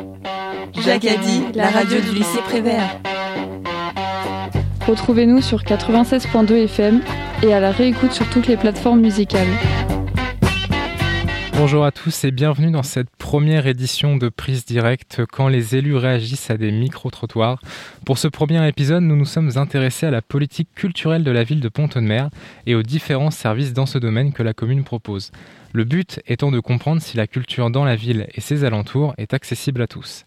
Dit, la radio du lycée Prévert. Retrouvez-nous sur 96.2 FM et à la réécoute sur toutes les plateformes musicales. Bonjour à tous et bienvenue dans cette première édition de Prise Directe quand les élus réagissent à des micro-trottoirs. Pour ce premier épisode, nous nous sommes intéressés à la politique culturelle de la ville de Pont-de-Mer et aux différents services dans ce domaine que la commune propose. Le but étant de comprendre si la culture dans la ville et ses alentours est accessible à tous.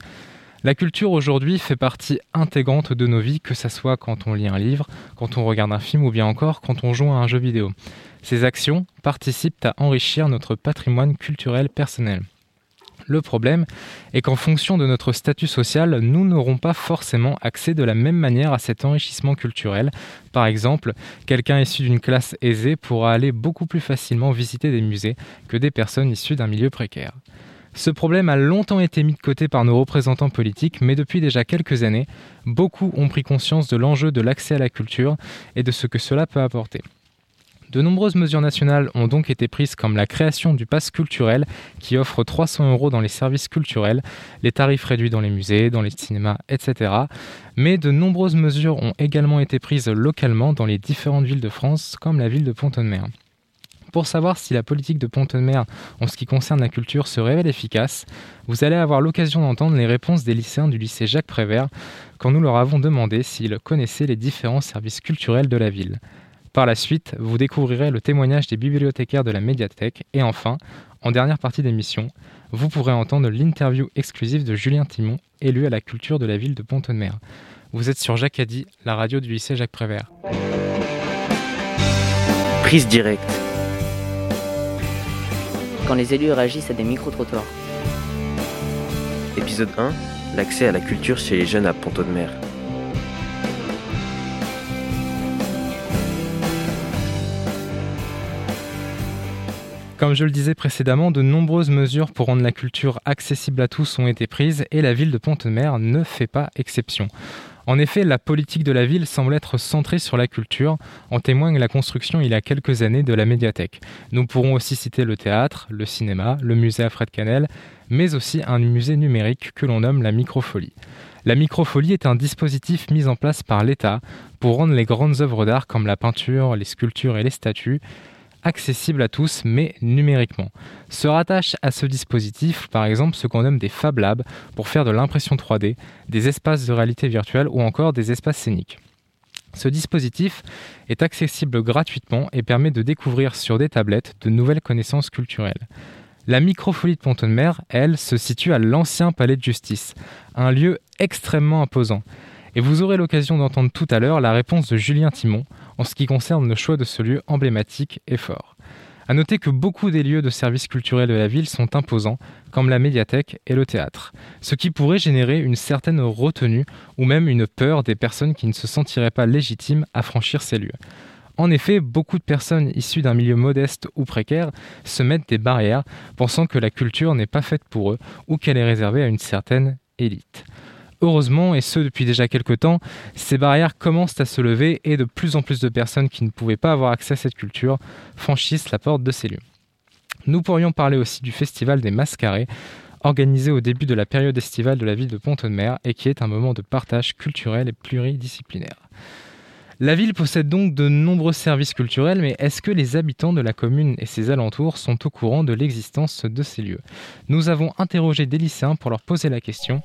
La culture aujourd'hui fait partie intégrante de nos vies, que ce soit quand on lit un livre, quand on regarde un film ou bien encore quand on joue à un jeu vidéo. Ces actions participent à enrichir notre patrimoine culturel personnel. Le problème est qu'en fonction de notre statut social, nous n'aurons pas forcément accès de la même manière à cet enrichissement culturel. Par exemple, quelqu'un issu d'une classe aisée pourra aller beaucoup plus facilement visiter des musées que des personnes issues d'un milieu précaire. Ce problème a longtemps été mis de côté par nos représentants politiques, mais depuis déjà quelques années, beaucoup ont pris conscience de l'enjeu de l'accès à la culture et de ce que cela peut apporter. De nombreuses mesures nationales ont donc été prises comme la création du pass culturel qui offre 300 euros dans les services culturels, les tarifs réduits dans les musées, dans les cinémas, etc. Mais de nombreuses mesures ont également été prises localement dans les différentes villes de France comme la ville de Pont-de-Mer. Pour savoir si la politique de Pont-de-Mer en ce qui concerne la culture se révèle efficace, vous allez avoir l'occasion d'entendre les réponses des lycéens du lycée Jacques Prévert quand nous leur avons demandé s'ils connaissaient les différents services culturels de la ville. Par la suite, vous découvrirez le témoignage des bibliothécaires de la médiathèque et enfin, en dernière partie d'émission, vous pourrez entendre l'interview exclusive de Julien Timon, élu à la culture de la ville de Pont-de-Mer. Vous êtes sur Jacadi, la radio du lycée Jacques Prévert. Prise directe. Quand les élus réagissent à des micro-trottoirs. Épisode 1. L'accès à la culture chez les jeunes à Pont-de-Mer. Comme je le disais précédemment, de nombreuses mesures pour rendre la culture accessible à tous ont été prises et la ville de Pont-de-Mer ne fait pas exception. En effet, la politique de la ville semble être centrée sur la culture, en témoigne la construction il y a quelques années de la médiathèque. Nous pourrons aussi citer le théâtre, le cinéma, le musée Alfred Canel, mais aussi un musée numérique que l'on nomme la microfolie. La microfolie est un dispositif mis en place par l'État pour rendre les grandes œuvres d'art comme la peinture, les sculptures et les statues accessible à tous, mais numériquement. Se rattache à ce dispositif, par exemple, ce qu'on nomme des Fab Labs pour faire de l'impression 3D, des espaces de réalité virtuelle ou encore des espaces scéniques. Ce dispositif est accessible gratuitement et permet de découvrir sur des tablettes de nouvelles connaissances culturelles. La microfolie de Pont-de-Mer, elle, se situe à l'ancien palais de justice, un lieu extrêmement imposant. Et vous aurez l'occasion d'entendre tout à l'heure la réponse de Julien Timon, en ce qui concerne le choix de ce lieu emblématique et fort. A noter que beaucoup des lieux de services culturels de la ville sont imposants, comme la médiathèque et le théâtre, ce qui pourrait générer une certaine retenue ou même une peur des personnes qui ne se sentiraient pas légitimes à franchir ces lieux. En effet, beaucoup de personnes issues d'un milieu modeste ou précaire se mettent des barrières, pensant que la culture n'est pas faite pour eux ou qu'elle est réservée à une certaine élite. Heureusement, et ce depuis déjà quelques temps, ces barrières commencent à se lever et de plus en plus de personnes qui ne pouvaient pas avoir accès à cette culture franchissent la porte de ces lieux. Nous pourrions parler aussi du Festival des Mascarés, organisé au début de la période estivale de la ville de Pont-de-Mer et qui est un moment de partage culturel et pluridisciplinaire. La ville possède donc de nombreux services culturels, mais est-ce que les habitants de la commune et ses alentours sont au courant de l'existence de ces lieux? Nous avons interrogé des lycéens pour leur poser la question.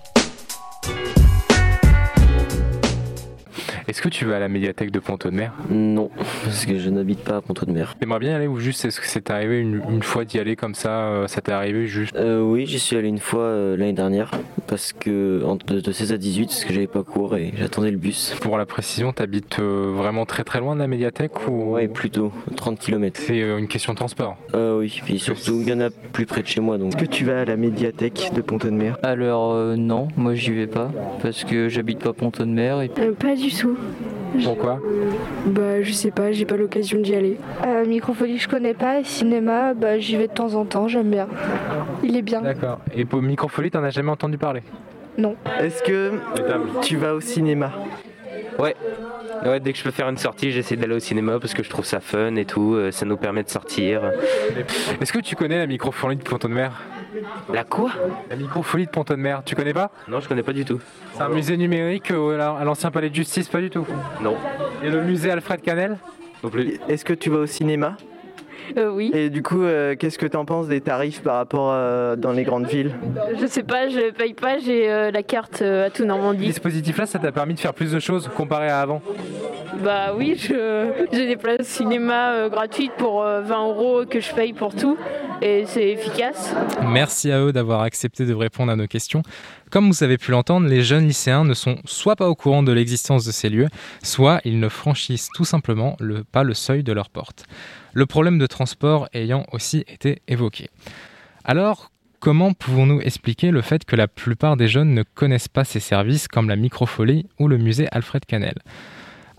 you Est-ce que tu vas à la médiathèque de Pont-de-Mer Non, parce que je n'habite pas à Pont-de-Mer. T'aimerais bien y aller ou juste est-ce que c'est arrivé une, fois d'y aller comme ça euh, Ça t'est arrivé juste? Euh, Oui, j'y suis allé une fois euh, l'année dernière parce que de, 16 à 18 parce que j'avais pas cours et j'attendais le bus. Pour la précision, t'habites vraiment très très loin de la médiathèque ou? Oui, plutôt 30 km. C'est une question de transport? Oui, puis surtout il y en a plus près de chez moi donc. Est-ce que tu vas à la médiathèque de Pont-de-Mer Alors non, moi j'y vais pas parce que j'habite pas Pont-de-Mer et... pas du tout. Pourquoi? Bah je sais pas, j'ai pas l'occasion d'y aller. Euh, microfolie je connais pas, cinéma bah j'y vais de temps en temps, j'aime bien. Il est bien. D'accord. Et pour microfolie t'en as jamais entendu parler? Non. Est-ce que tu vas au cinéma? Ouais. Ouais, dès que je peux faire une sortie, j'essaie d'aller au cinéma parce que je trouve ça fun et tout, euh, ça nous permet de sortir. Est-ce que tu connais la microfolie de Ponton de Mer? La quoi La microfolie de Pont-de-Mer, tu connais pas Non, je connais pas du tout. C'est un musée numérique euh, à l'ancien palais de justice, pas du tout. Non. Et le musée Alfred Canel Non plus. Est-ce que tu vas au cinéma Euh, oui. Et du coup, euh, qu'est-ce que tu en penses des tarifs par rapport euh, dans les grandes villes Je sais pas, je paye pas, j'ai euh, la carte euh, à tout Ce Normandie. dispositif-là, ça t'a permis de faire plus de choses comparé à avant. Bah oui, j'ai des places cinéma euh, gratuites pour euh, 20 euros que je paye pour tout et c'est efficace. Merci à eux d'avoir accepté de répondre à nos questions. Comme vous avez pu l'entendre, les jeunes lycéens ne sont soit pas au courant de l'existence de ces lieux, soit ils ne franchissent tout simplement le, pas le seuil de leur porte. Le problème de transport ayant aussi été évoqué. Alors, comment pouvons-nous expliquer le fait que la plupart des jeunes ne connaissent pas ces services comme la microfolie ou le musée Alfred Canel?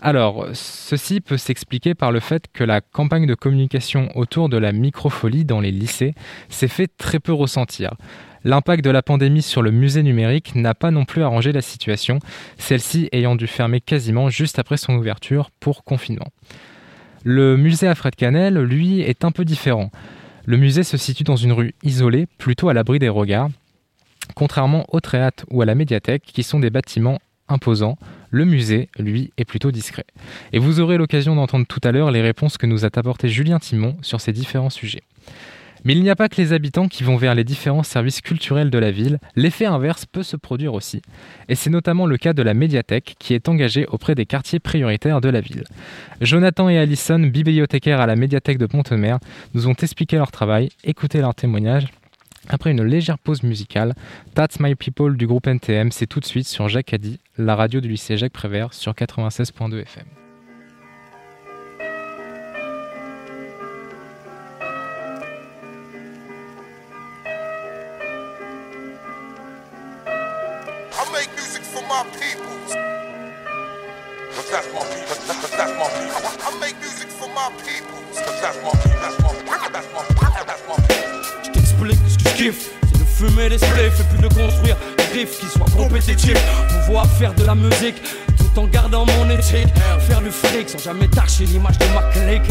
Alors, ceci peut s'expliquer par le fait que la campagne de communication autour de la microfolie dans les lycées s'est fait très peu ressentir. L'impact de la pandémie sur le musée numérique n'a pas non plus arrangé la situation, celle-ci ayant dû fermer quasiment juste après son ouverture pour confinement. Le musée Alfred Canel, lui, est un peu différent. Le musée se situe dans une rue isolée, plutôt à l'abri des regards. Contrairement au Théâtre ou à la médiathèque, qui sont des bâtiments imposants, le musée, lui, est plutôt discret. Et vous aurez l'occasion d'entendre tout à l'heure les réponses que nous a apportées Julien Timon sur ces différents sujets. Mais il n'y a pas que les habitants qui vont vers les différents services culturels de la ville, l'effet inverse peut se produire aussi. Et c'est notamment le cas de la médiathèque qui est engagée auprès des quartiers prioritaires de la ville. Jonathan et Alison, bibliothécaires à la médiathèque de Pont-de-Mer, nous ont expliqué leur travail, écoutez leur témoignage. Après une légère pause musicale, That's My People du groupe NTM, c'est tout de suite sur Jacques Addy, la radio du lycée Jacques Prévert sur 96.2 FM. Je t'explique C'est de fumer des spliffs et puis de construire des riffs qui soient compétitifs. Pouvoir faire de la musique tout en gardant mon éthique. Faire du fric sans jamais tâcher l'image de ma clique.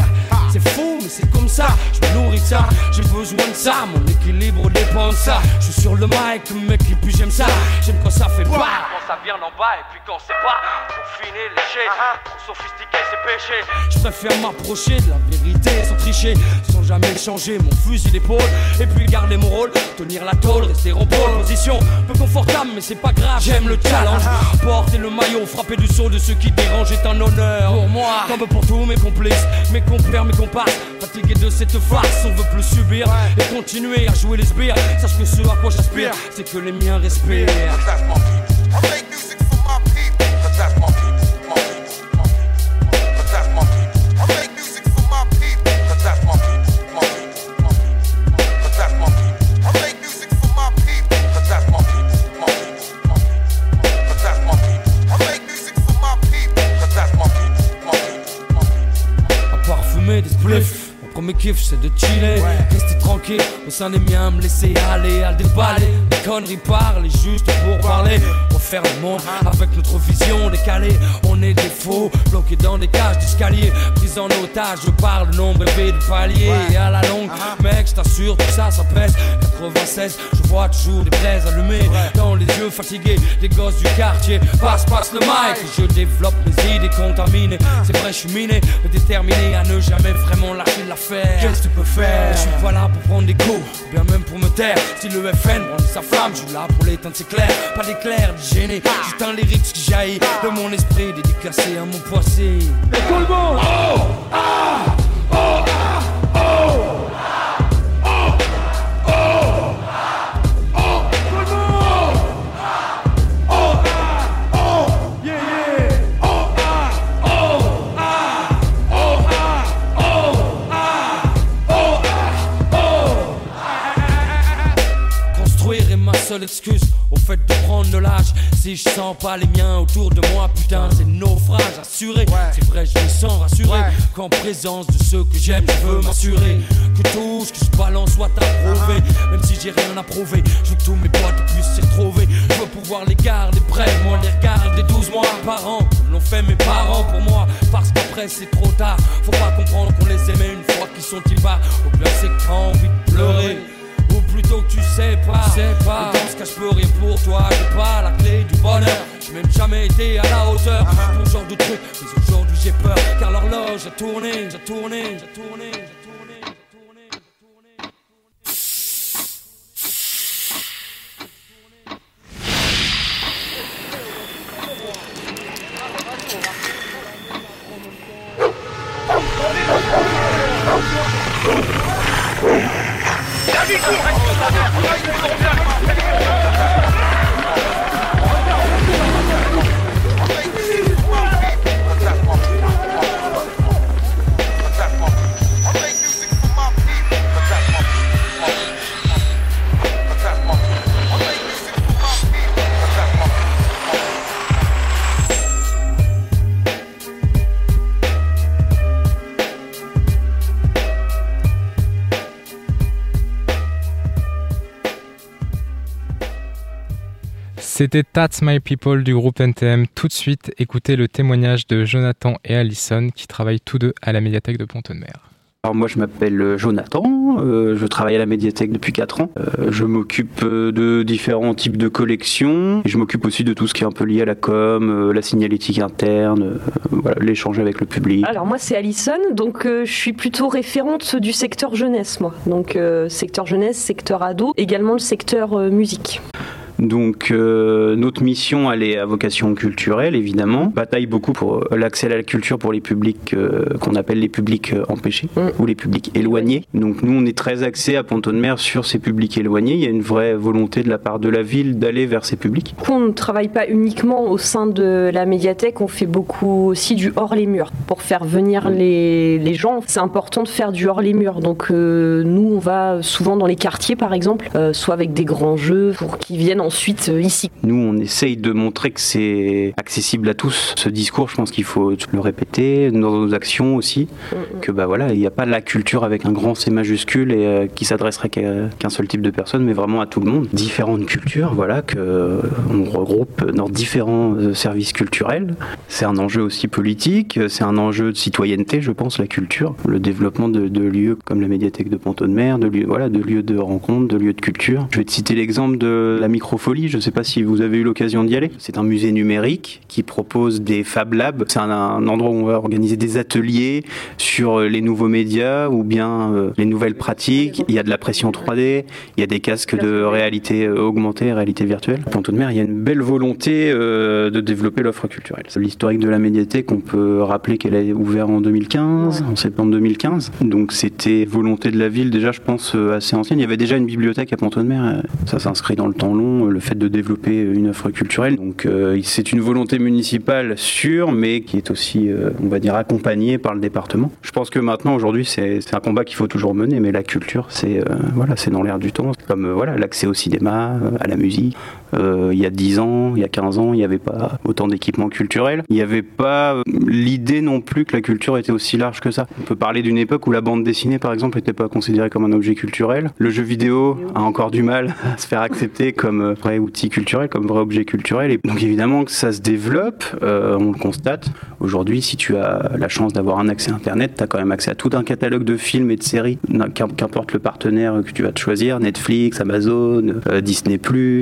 C'est fou, mais c'est comme ça. Je me nourris de ça, j'ai besoin de ça. Mon équilibre dépend de ça. Je suis sur le mic, mec, et puis j'aime ça. J'aime quand ça fait pas. Quand ça vient d'en bas et puis quand c'est pas? Trop finé, léger, trop sophistiqué, c'est péché. Je préfère m'approcher de la vérité sans tricher, sans jamais changer mon fusil d'épaule. Et puis garder mon rôle, tenir la tôle, rester en pole position. Peu confortable, mais c'est pas grave. J'aime le challenge. Porter le maillot, frapper du saut de ceux qui dérangent est un honneur. Pour moi, comme pour tous mes complices, mes compères, mes comparses. Fatigué de cette farce, on veut plus subir et continuer à jouer les sbires. Sache que ce à quoi j'aspire, c'est que les miens respirent. Kiff c'est de chiller, rester tranquille au sein des miens, me laisser aller à déballer. Des conneries parler juste pour parler. Refaire le monde avec notre vision décalée. On est des faux, bloqués dans des cages d'escalier. Pris en otage, je parle nombre élevé de paliers. Et à la longue, mec, je t'assure, tout ça, ça pèse. 96, je vois toujours des braises allumées dans les yeux fatigués des gosses du quartier. Passe, passe le mic, je développe mes idées contaminées. C'est vrai, je suis miné, mais déterminé à ne jamais vraiment lâcher l'affaire. Qu'est-ce que tu peux faire? Je suis pas là pour prendre des coups, bien même pour me taire. Si le FN brandit sa flamme, je suis là pour l'éteindre, c'est clair. Pas d'éclair, de gêner, juste un lyrique qui jaillit de mon esprit dédicacé à mon passé. Et tout le monde? Ah Oh Ah Construire est ma seule excuse au fait de prendre de l'âge. Si je sens pas les miens autour de moi, putain, c'est naufrage assuré. C'est vrai, je me sens rassuré qu'en présence de ceux que j'aime, je veux m'assurer que tout ce que je balance soit approuvé. Même si j'ai rien à prouver, je veux que tous mes potes puissent s'y retrouver. Je veux pouvoir les garder près, moi les regarder 12 mois par an, comme l'ont fait mes parents pour moi. Parce qu'après c'est trop tard, faut pas comprendre qu'on les aimait une fois qu'ils sont y bas. Au pire, c'est quand envie de pleurer. Ou plutôt que tu sais pas. sais pas. Et dans ce cas, je peux rien pour toi. J'ai pas la clé du bonheur. J'ai même jamais été à la hauteur pour ce genre de truc. Mais aujourd'hui j'ai peur car l'horloge a tourné, j'ai tourné, j'ai tourné. C'était That's My People du groupe NTM. Tout de suite, écoutez le témoignage de Jonathan et Alison qui travaillent tous deux à la médiathèque de Pont-de-Mer. Alors moi je m'appelle Jonathan, euh, je travaille à la médiathèque depuis 4 ans. Euh, je m'occupe de différents types de collections et je m'occupe aussi de tout ce qui est un peu lié à la com, euh, la signalétique interne, euh, voilà, l'échange avec le public. Alors moi c'est Alison, donc euh, je suis plutôt référente du secteur jeunesse moi. Donc euh, secteur jeunesse, secteur ado, également le secteur euh, musique. Donc euh, notre mission, elle est à vocation culturelle, évidemment. Bataille beaucoup pour euh, l'accès à la culture pour les publics euh, qu'on appelle les publics empêchés ou les publics éloignés. Donc nous, on est très axé à Pont-de-Mer sur ces publics éloignés. Il y a une vraie volonté de la part de la ville d'aller vers ces publics. On ne travaille pas uniquement au sein de la médiathèque, on fait beaucoup aussi du hors les murs. Pour faire venir les, les gens, c'est important de faire du hors les murs. Donc euh, nous, on va souvent dans les quartiers par exemple, soit avec des grands jeux pour qu'ils viennent ensuite euh, ici. Nous, on essaye de montrer que c'est accessible à tous. Ce discours, je pense qu'il faut le répéter dans nos actions aussi, que bah voilà, il n'y a pas la culture avec un grand C majuscule et euh, qui s'adresserait qu'à qu'un seul type de personne, mais vraiment à tout le monde. Différentes cultures, voilà, que euh, on regroupe dans différents euh, services culturels. C'est un enjeu aussi politique, c'est un enjeu de citoyenneté, je pense, la culture, le développement de, de lieux comme la médiathèque de Pont-de-Mer, de lieux, voilà, de lieux de rencontre, de lieux de culture. Je vais te citer l'exemple de la microfolie. Je ne sais pas si vous avez eu l'occasion d'y aller. C'est un musée numérique qui propose des Fab Labs. C'est un, un endroit où on va organiser des ateliers sur les nouveaux médias ou bien euh, les nouvelles pratiques. Il y a de la pression 3D, il y a des casques de réalité euh, augmentée, réalité virtuelle. Pont-de-Mer, il y a une belle volonté euh, de développer l'offre culturelle. L'historique de la médiathèque, on peut rappeler qu'elle a ouvert en 2015, en septembre 2015. Donc c'était volonté de la ville déjà, je pense, euh, assez ancienne. Il y avait déjà une bibliothèque à Pont-de-Mer. euh, Ça s'inscrit dans le temps long, euh, le fait de développer une offre culturelle. Donc euh, c'est une volonté municipale sûre, mais qui est aussi, euh, on va dire, accompagnée par le département. Je pense que maintenant, aujourd'hui, c'est un combat qu'il faut toujours mener, mais la culture, c'est euh, voilà, dans l'air du temps. Comme voilà, l'accès au cinéma, à la musique. Il y a 10 ans, il y a 15 ans, il n'y avait pas autant d'équipements culturels. Il n'y avait pas l'idée non plus que la culture était aussi large que ça. On peut parler d'une époque où la bande dessinée, par exemple, n'était pas considérée comme un objet culturel. Le jeu vidéo a encore du mal à se faire accepter comme euh, vrai outil culturel, comme vrai objet culturel. Et donc évidemment que ça se développe, euh, on le constate. Aujourd'hui, si tu as la chance d'avoir un accès Internet, tu as quand même accès à tout un catalogue de films et de séries, Qu'im- qu'importe le partenaire que tu vas te choisir, Netflix, Amazon, euh, Disney+.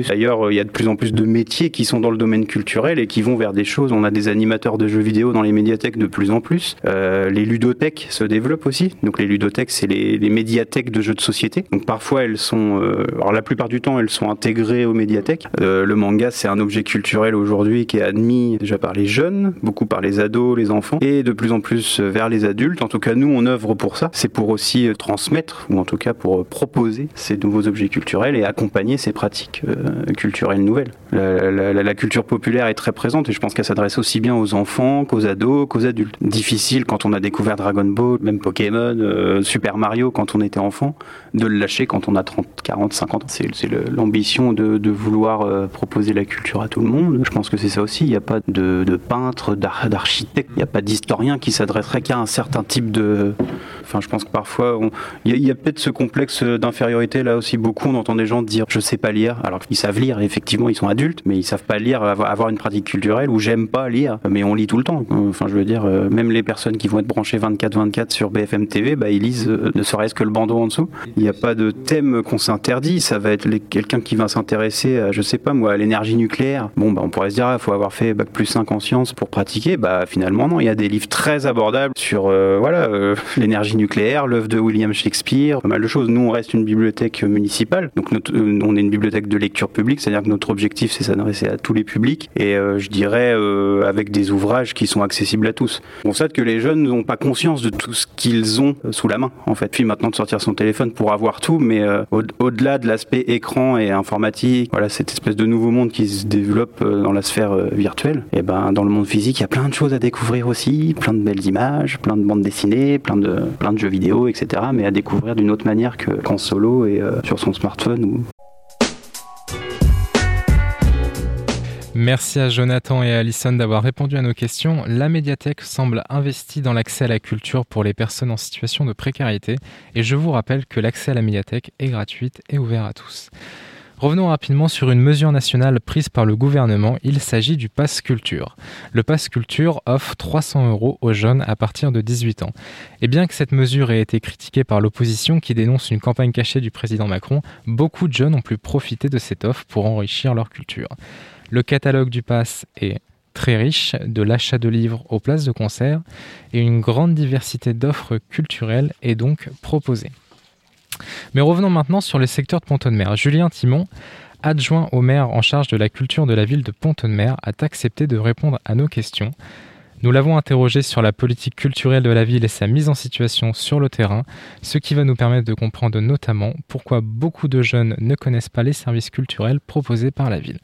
D'ailleurs, euh, il y a de plus en plus de métiers qui sont dans le domaine culturel et qui vont vers des choses. On a des animateurs de jeux vidéo dans les médiathèques de plus en plus. Les ludothèques se développent aussi. Donc les ludothèques, c'est les, médiathèques de jeux de société. Donc parfois, elles sont... alors la plupart du temps, elles sont intégrées aux médiathèques. Euh, le manga, c'est un objet culturel aujourd'hui qui est admis déjà par les jeunes, beaucoup par les ados, les enfants, et de plus en plus vers les adultes. En tout cas, nous, on œuvre pour ça. C'est pour aussi euh, transmettre, ou en tout cas pour euh, proposer ces nouveaux objets culturels et accompagner ces pratiques euh, culturelles nouvelles. La, culture populaire est très présente et je pense qu'elle s'adresse aussi bien aux enfants qu'aux ados, qu'aux adultes. Difficile quand on a découvert Dragon Ball, même Pokémon, Super Mario quand on était enfant, de le lâcher quand on a 30, 40, 50 ans. C'est l'ambition de de vouloir euh, proposer la culture à tout le monde. Je pense que c'est ça aussi. Il n'y a pas de, peintre, d'ar- d'architecte, il n'y a pas d'historien qui s'adresserait qu'à un certain type de. Enfin, je pense que parfois, il y a, peut-être ce complexe d'infériorité là aussi. Beaucoup, on entend des gens dire je sais pas lire, alors qu'ils savent lire. Effectivement, ils sont adultes, mais ils savent pas lire, avoir une pratique culturelle ou j'aime pas lire, mais on lit tout le temps. Enfin, je veux dire, euh, même les personnes qui vont être branchées 24-24 sur BFM TV, bah, ils lisent euh, ne serait-ce que le bandeau en dessous. Il n'y a pas de thème qu'on s'interdit. Ça va être quelqu'un qui va s'intéresser à, je sais pas moi, l'énergie nucléaire. Bon, bah, on pourrait se dire, il faut avoir fait bac plus 5 en sciences pour pratiquer. Bah, finalement, non. Il y a des livres très abordables sur, euh, voilà, euh, l'énergie nucléaire, l'œuvre de William Shakespeare, pas mal de choses. Nous, on reste une bibliothèque municipale. Donc, euh, on est une bibliothèque de lecture publique, c'est-à-dire que notre objectif, c'est s'adresser à tous les publics. Et euh, je dirais, euh, avec des ouvrages qui sont accessibles à tous. On constate que les jeunes n'ont pas conscience de tout ce qu'ils ont euh, sous la main, en fait. Puis maintenant de sortir son téléphone pour avoir tout, mais euh, au- au-delà de l'aspect écran et informatique, voilà, cette espèce de nouveau monde qui se développe euh, dans la sphère euh, virtuelle, et ben dans le monde physique, il y a plein de choses à découvrir aussi, plein de belles images, plein de bandes dessinées, plein de, jeux vidéo, etc. Mais à découvrir d'une autre manière que- qu'en solo et euh, sur son smartphone Merci à Jonathan et à Alison d'avoir répondu à nos questions. La médiathèque semble investie dans l'accès à la culture pour les personnes en situation de précarité et je vous rappelle que l'accès à la médiathèque est gratuite et ouvert à tous. Revenons rapidement sur une mesure nationale prise par le gouvernement. Il s'agit du Pass Culture. Le Pass Culture offre 300 euros aux jeunes à partir de 18 ans. Et bien que cette mesure ait été critiquée par l'opposition qui dénonce une campagne cachée du président Macron, beaucoup de jeunes ont pu profiter de cette offre pour enrichir leur culture. Le catalogue du Pass est très riche, de l'achat de livres aux places de concert, et une grande diversité d'offres culturelles est donc proposée. Mais revenons maintenant sur le secteur de Pont-de-Mer. Julien Timon, adjoint au maire en charge de la culture de la ville de Pont-de-Mer, a accepté de répondre à nos questions. Nous l'avons interrogé sur la politique culturelle de la ville et sa mise en situation sur le terrain, ce qui va nous permettre de comprendre notamment pourquoi beaucoup de jeunes ne connaissent pas les services culturels proposés par la ville.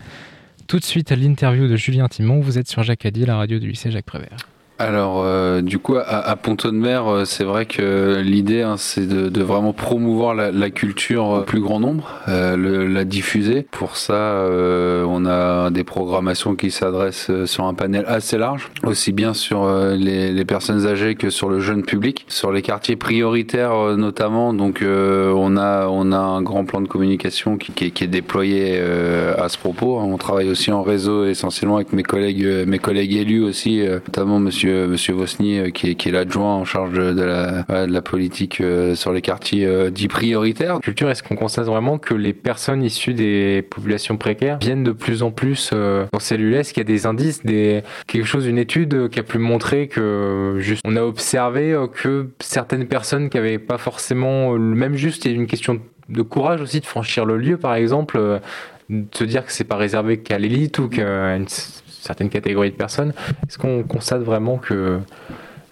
Tout de suite à l'interview de Julien Timon, vous êtes sur Jacques la radio du lycée Jacques Prévert. Alors, euh, du coup, à, à Pont-de-Mer, euh, c'est vrai que l'idée, hein, c'est de, de vraiment promouvoir la, la culture au plus grand nombre, euh, le- la diffuser. Pour ça, euh, on a des programmations qui s'adressent sur un panel assez large, aussi bien sur les, les personnes âgées que sur le jeune public, sur les quartiers prioritaires notamment. Donc, on a on a un grand plan de communication qui, qui qui est déployé à ce propos. On travaille aussi en réseau essentiellement avec mes collègues mes collègues élus aussi, notamment Monsieur Monsieur Vosny euh, qui est, l'adjoint en charge de, la la politique euh, sur les quartiers euh, dits prioritaires. Culture, est-ce qu'on constate vraiment que les personnes issues des populations précaires viennent de plus en plus euh, dans lieux Est-ce qu'il y a des indices, quelque chose, une étude euh, qui a pu montrer que juste on a observé euh, que certaines personnes qui avaient pas forcément euh, le même juste, il y a une question de courage aussi de franchir le lieu, par exemple, euh, de se dire que c'est pas réservé qu'à l'élite ou qu'à une s- certaine catégorie de personnes. Est-ce qu'on constate vraiment que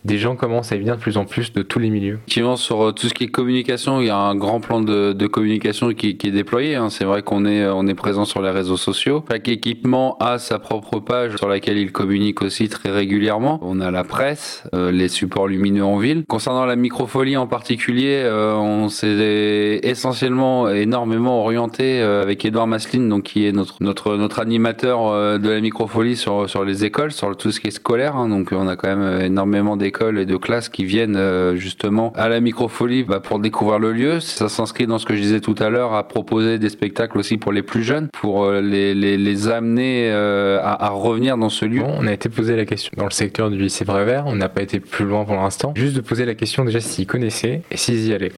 des gens commencent à venir de plus en plus de tous les milieux Effectivement, sur euh, tout ce qui est communication, il y a un grand plan de, communication qui, est déployé. hein. C'est vrai qu'on est, on est présent sur les réseaux sociaux. Chaque équipement a sa propre page sur laquelle il communique aussi très régulièrement. On a la presse, euh, les supports lumineux en ville. Concernant la microfolie en particulier, euh, on s'est essentiellement énormément orienté euh, avec Edouard Masseline, donc qui est notre notre notre animateur euh, de la microfolie sur sur les écoles, sur tout ce qui est scolaire. hein. Donc on a quand même euh, énormément et de classes qui viennent euh, justement à la microfolie bah, pour découvrir le lieu. Ça s'inscrit dans ce que je disais tout à l'heure, à proposer des spectacles aussi pour les plus jeunes, pour euh, les, amener euh, à, revenir dans ce lieu. On a été posé la question dans le secteur du lycée Prévert, on n'a pas été plus loin pour l'instant. Juste de poser la question déjà s'ils connaissaient et s'ils y allaient.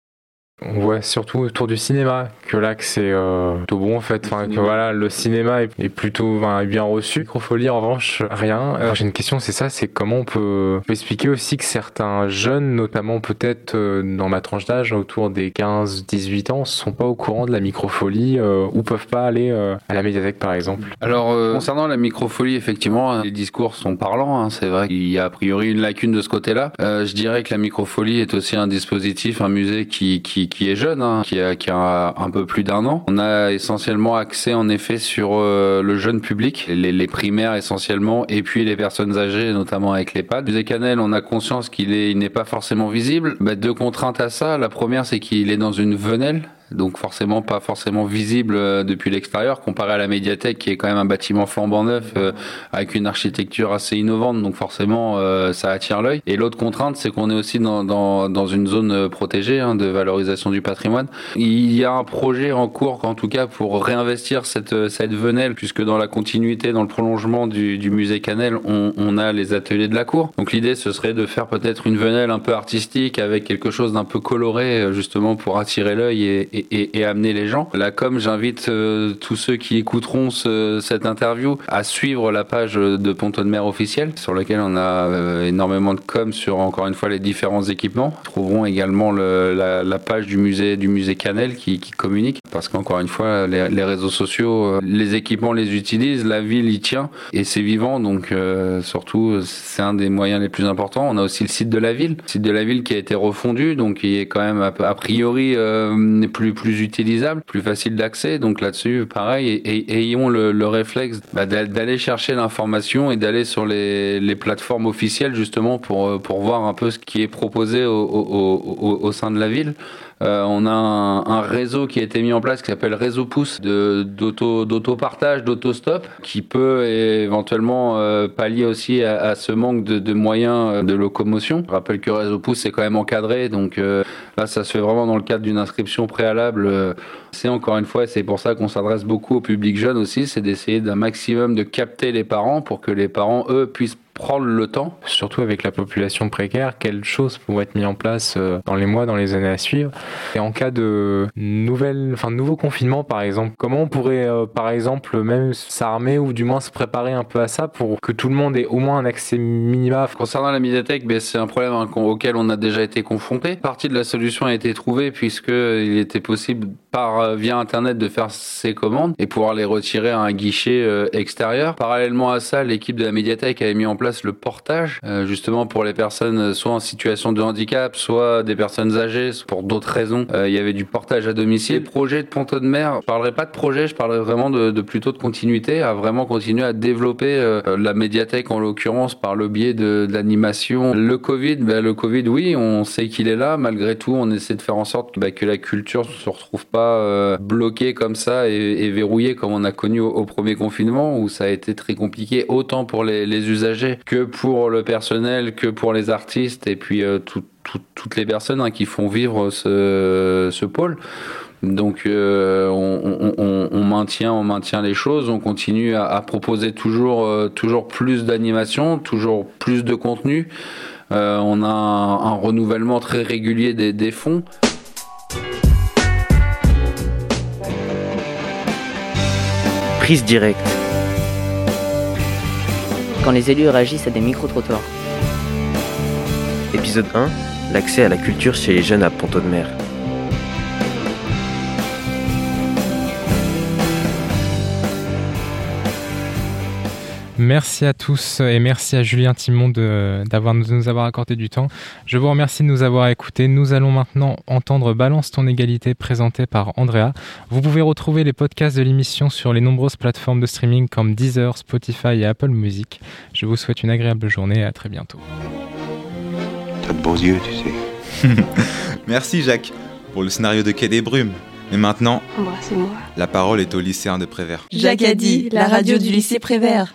On voit surtout autour du cinéma que là que c'est euh, plutôt bon en fait, enfin, que voilà le cinéma est, est plutôt enfin, est bien reçu. Microfolie en revanche rien. Euh, J'ai une question, c'est ça, c'est comment on peut, on peut expliquer aussi que certains jeunes, notamment peut-être euh, dans ma tranche d'âge autour des 15-18 ans, sont pas au courant de la microfolie euh, ou peuvent pas aller euh, à la médiathèque par exemple? Alors, euh, concernant la microfolie, effectivement, les discours sont parlants. hein. c'est vrai qu'il y a a priori une lacune de ce côté-là. Euh, je dirais que la microfolie est aussi un dispositif, un musée qui, qui, qui est jeune, hein, qui, a, qui a un peu plus d'un an. On a essentiellement accès, en effet, sur euh, le jeune public, les, les primaires essentiellement, et puis les personnes âgées, notamment avec l'EHPAD. Musée Canel, on a conscience qu'il est, il n'est pas forcément visible. Bah, deux contraintes à ça. La première, c'est qu'il est dans une venelle, donc forcément pas forcément visible euh, depuis l'extérieur, comparé à la médiathèque qui est quand même un bâtiment flambant neuf euh, avec une architecture assez innovante, donc forcément euh, ça attire l'œil. Et l'autre contrainte, c'est qu'on est aussi dans, dans, dans une zone euh, protégée hein, de valorisation du patrimoine. Il y a un projet en cours, en tout cas, pour réinvestir cette, cette venelle, puisque dans la continuité, dans le prolongement du, du musée Canel, on, on a les ateliers de la cour. Donc l'idée, ce serait de faire peut-être une venelle un peu artistique avec quelque chose d'un peu coloré, euh, justement pour attirer l'œil et, et, amener les gens. Là, comme j'invite euh, tous ceux qui écouteront ce- cette interview à suivre la page de Ponton de Mer officielle, sur laquelle on a euh, énormément de com sur encore une fois les différents équipements. Ils trouveront également le- la, page du musée du musée Canel qui, communique, parce qu'encore une fois, les, réseaux sociaux, euh, les équipements les utilisent, la ville y tient et c'est vivant, donc surtout c'est un des moyens les plus importants. On a aussi le site de la ville, le site de la ville qui a été refondu, donc qui est quand même a, a priori euh, plus utilisable, plus facile d'accès. Donc là-dessus, pareil, et, ayons le, le réflexe bah, d'a- d'aller chercher l'information et d'aller sur les, plateformes officielles justement pour euh, pour voir un peu ce qui est proposé au sein de la ville. Euh, on a un, réseau qui a été mis en place qui s'appelle Réseau Pouce d'auto-partage, d'auto-stop, qui peut éventuellement euh, pallier aussi à, ce manque de, moyens euh, de locomotion. Je rappelle que Réseau Pouce c'est quand même encadré, donc là ça se fait vraiment dans le cadre d'une inscription préalable. C'est encore une fois, c'est pour ça qu'on s'adresse beaucoup au public jeune aussi, c'est d'essayer d'un maximum de capter les parents pour que les parents, eux, puissent prendre le temps. Surtout avec la population précaire, quelles choses pourraient être mises en place euh, dans les mois, dans les années à suivre Et en cas de nouvelle, enfin nouveau confinement par exemple, comment on pourrait euh, par exemple même s'armer ou du moins se préparer un peu à ça pour que tout le monde ait au moins un accès minima? Concernant la médiathèque, ben, c'est un problème hein, auquel on a déjà été confronté. Partie de la solution a été trouvée puisque il était possible par euh, via internet de faire ses commandes et pouvoir les retirer à un guichet euh, extérieur. Parallèlement à ça, l'équipe de la médiathèque avait mis en place le portage euh, justement pour les personnes euh, soit en situation de handicap, soit des personnes âgées pour d'autres raisons. Euh, il y avait du portage à domicile. Projet de Ponto de Mer, je parlerai pas de projet, je parlerai vraiment de, plutôt de continuité, à vraiment continuer à développer la médiathèque en l'occurrence par le biais de, de l'animation. Le Covid, ben, le Covid, oui, on sait qu'il est là. Malgré tout, on essaie de faire en sorte ben, que la culture se retrouve pas bloquée comme ça et, verrouillée comme on a connu au, premier confinement où ça a été très compliqué autant pour les usagers que pour le personnel, que pour les artistes et puis euh, tout- tout- toutes les personnes hein, qui font vivre ce, pôle. Donc euh, on, maintient, on maintient les choses, on continue à, proposer toujours, euh, toujours plus d'animation, toujours plus de contenu. On a un, renouvellement très régulier des fonds. Prise directe. Quand les élus réagissent à des micro-trottoirs. Épisode 1. L'accès à la culture chez les jeunes à Ponto de Mer. Merci à tous et merci à Julien Timon de, d'avoir, de nous avoir accordé du temps. Je vous remercie de nous avoir écoutés. Nous allons maintenant entendre Balance ton égalité présenté par Andrea. Vous pouvez retrouver les podcasts de l'émission sur les nombreuses plateformes de streaming comme Deezer, Spotify et Apple Music. Je vous souhaite une agréable journée et à très bientôt. T'as de beaux yeux, tu sais. Merci Jacques pour le scénario de Quai des Brumes. Mais maintenant, Embrassez-moi. la parole est au lycéen de Prévert. Jacques a dit, la radio du lycée Prévert.